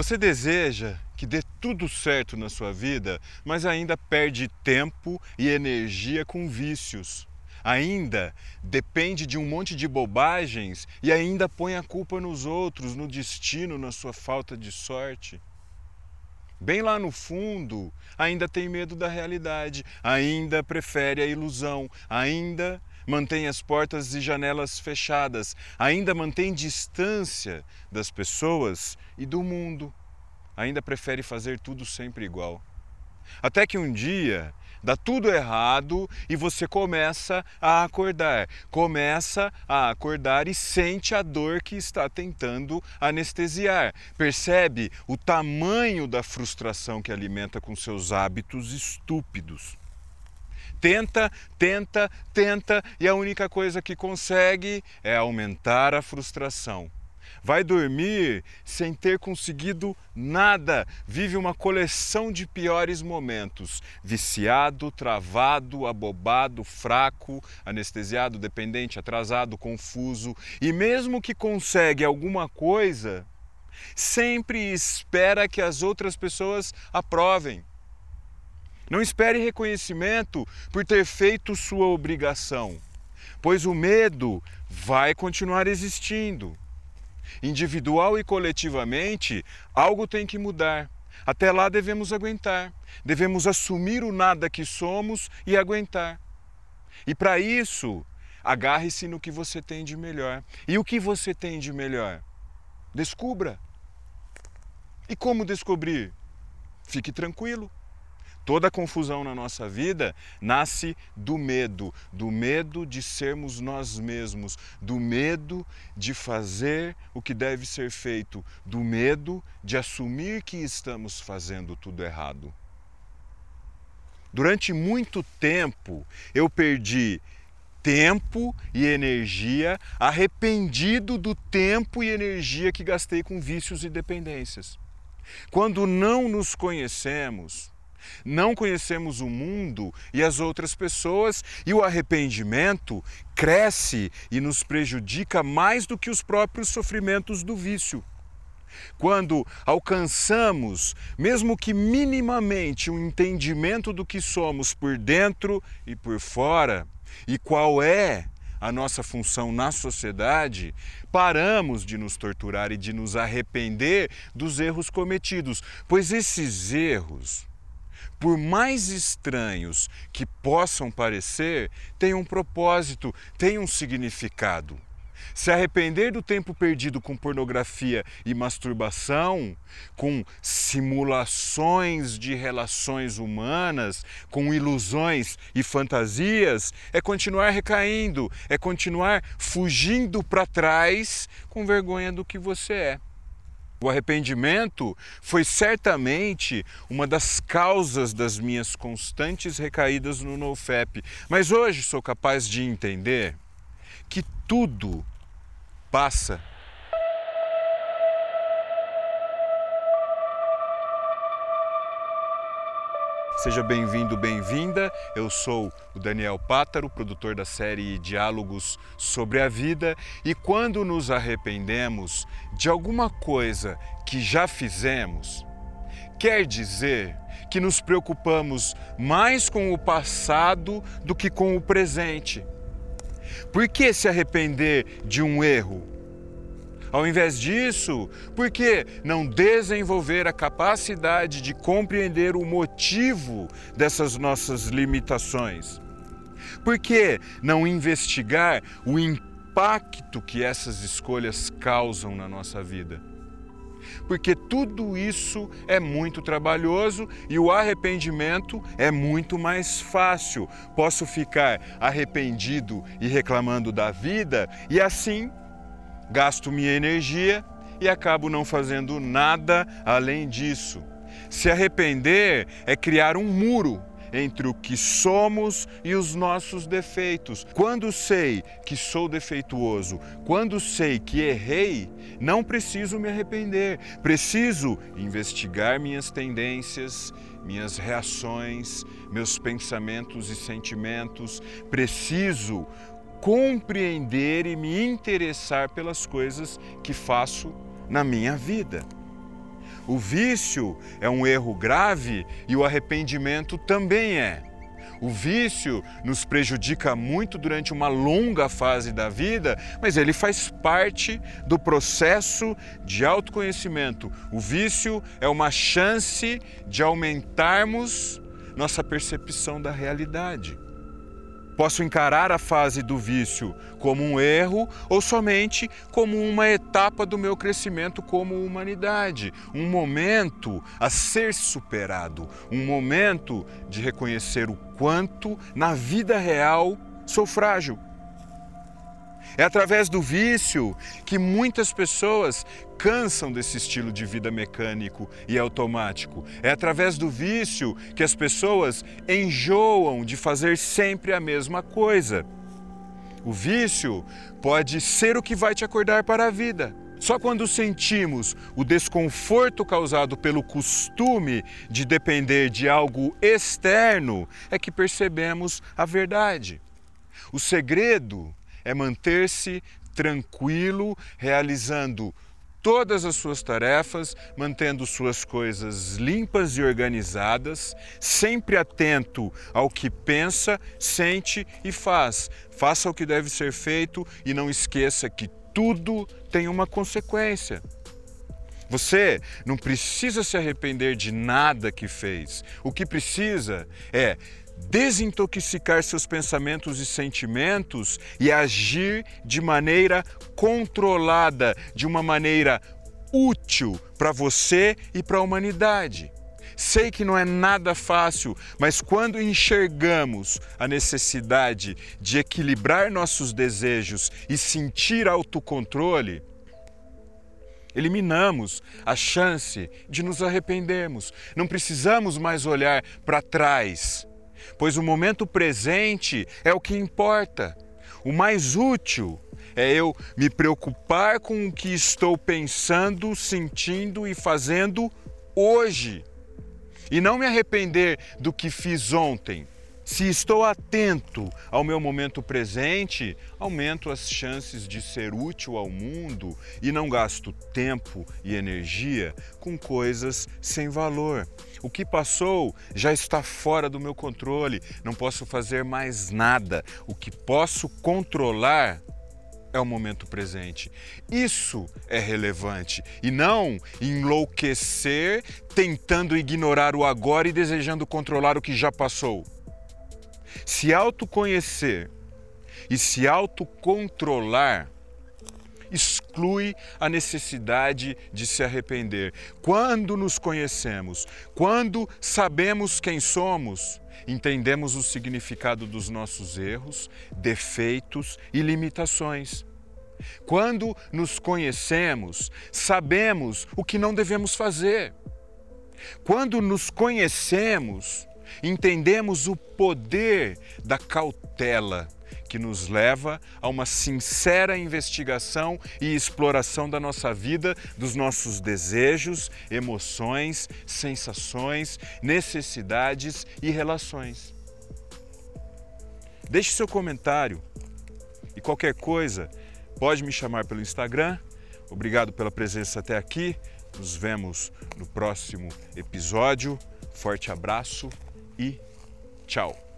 Você deseja que dê tudo certo na sua vida, mas ainda perde tempo e energia com vícios. Ainda depende de um monte de bobagens e ainda põe a culpa nos outros, no destino, na sua falta de sorte. Bem lá no fundo, ainda tem medo da realidade, ainda prefere a ilusão, ainda mantém as portas e janelas fechadas, ainda mantém distância das pessoas e do mundo, ainda prefere fazer tudo sempre igual. Até que um dia dá tudo errado e você começa a acordar, começa a acordar e sente a dor que está tentando anestesiar. Percebe o tamanho da frustração que alimenta com seus hábitos estúpidos. Tenta, tenta, tenta e a única coisa que consegue é aumentar a frustração. Vai dormir sem ter conseguido nada, vive uma coleção de piores momentos: viciado, travado, abobado, fraco, anestesiado, dependente, atrasado, confuso. E mesmo que consegue alguma coisa, sempre espera que as outras pessoas aprovem. Não espere reconhecimento por ter feito sua obrigação, pois o medo vai continuar existindo. Individual e coletivamente, algo tem que mudar. Até lá devemos aguentar, devemos assumir o nada que somos e aguentar. E para isso, agarre-se no que você tem de melhor. E o que você tem de melhor? Descubra. E como descobrir? Fique tranquilo. Toda confusão na nossa vida nasce do medo, do medo de sermos nós mesmos, do medo de fazer o que deve ser feito, do medo de assumir que estamos fazendo tudo errado. Durante muito tempo eu perdi tempo e energia arrependido do tempo e energia que gastei com vícios e dependências. Quando não nos conhecemos, não conhecemos o mundo e as outras pessoas, e o arrependimento cresce e nos prejudica mais do que os próprios sofrimentos do vício. Quando alcançamos, mesmo que minimamente, um entendimento do que somos por dentro e por fora, e qual é a nossa função na sociedade, paramos de nos torturar e de nos arrepender dos erros cometidos, pois esses erros por mais estranhos que possam parecer, têm um propósito, têm um significado. Se arrepender do tempo perdido com pornografia e masturbação, com simulações de relações humanas, com ilusões e fantasias, é continuar recaindo, é continuar fugindo para trás com vergonha do que você é. O arrependimento foi certamente uma das causas das minhas constantes recaídas no NoFap, mas hoje sou capaz de entender que tudo passa Seja bem-vindo, bem-vinda. Eu sou o Daniel Pátaro, produtor da série Diálogos sobre a Vida, e quando nos arrependemos de alguma coisa que já fizemos, quer dizer que nos preocupamos mais com o passado do que com o presente. Por que se arrepender de um erro? Ao invés disso, por que não desenvolver a capacidade de compreender o motivo dessas nossas limitações? Por que não investigar o impacto que essas escolhas causam na nossa vida? Porque tudo isso é muito trabalhoso e o arrependimento é muito mais fácil. Posso ficar arrependido e reclamando da vida e assim gasto minha energia e acabo não fazendo nada além disso. Se arrepender é criar um muro entre o que somos e os nossos defeitos. Quando sei que sou defeituoso, quando sei que errei, não preciso me arrepender. Preciso investigar minhas tendências, minhas reações, meus pensamentos e sentimentos. Preciso compreender e me interessar pelas coisas que faço na minha vida. O vício é um erro grave e o arrependimento também é. O vício nos prejudica muito durante uma longa fase da vida, mas ele faz parte do processo de autoconhecimento. O vício é uma chance de aumentarmos nossa percepção da realidade. Posso encarar a fase do vício como um erro ou somente como uma etapa do meu crescimento como humanidade, um momento a ser superado, um momento de reconhecer o quanto na vida real sou frágil é através do vício que muitas pessoas cansam desse estilo de vida mecânico e automático. É através do vício que as pessoas enjoam de fazer sempre a mesma coisa. O vício pode ser o que vai te acordar para a vida. Só quando sentimos o desconforto causado pelo costume de depender de algo externo é que percebemos a verdade. O segredo é manter-se tranquilo, realizando todas as suas tarefas, mantendo suas coisas limpas e organizadas, sempre atento ao que pensa, sente e faz. Faça o que deve ser feito e não esqueça que tudo tem uma consequência. Você não precisa se arrepender de nada que fez. O que precisa é desintoxicar seus pensamentos e sentimentos e agir de maneira controlada, de uma maneira útil para você e para a humanidade. Sei que não é nada fácil, mas quando enxergamos a necessidade de equilibrar nossos desejos e sentir autocontrole, eliminamos a chance de nos arrependermos. Não precisamos mais olhar para trás pois o momento presente é o que importa. O mais útil é eu me preocupar com o que estou pensando, sentindo e fazendo hoje, e não me arrepender do que fiz ontem. Se estou atento ao meu momento presente, aumento as chances de ser útil ao mundo e não gasto tempo e energia com coisas sem valor. O que passou já está fora do meu controle, não posso fazer mais nada. O que posso controlar é o momento presente. Isso é relevante e não enlouquecer tentando ignorar o agora e desejando controlar o que já passou. Se autoconhecer e se autocontrolar exclui a necessidade de se arrepender. Quando nos conhecemos, quando sabemos quem somos, entendemos o significado dos nossos erros, defeitos e limitações. Quando nos conhecemos, sabemos o que não devemos fazer. Quando nos conhecemos, entendemos o poder da cautela que nos leva a uma sincera investigação e exploração da nossa vida, dos nossos desejos, emoções, sensações, necessidades e relações. Deixe seu comentário e qualquer coisa, pode me chamar pelo Instagram. Obrigado pela presença até aqui. Nos vemos no próximo episódio. Forte abraço e tchau!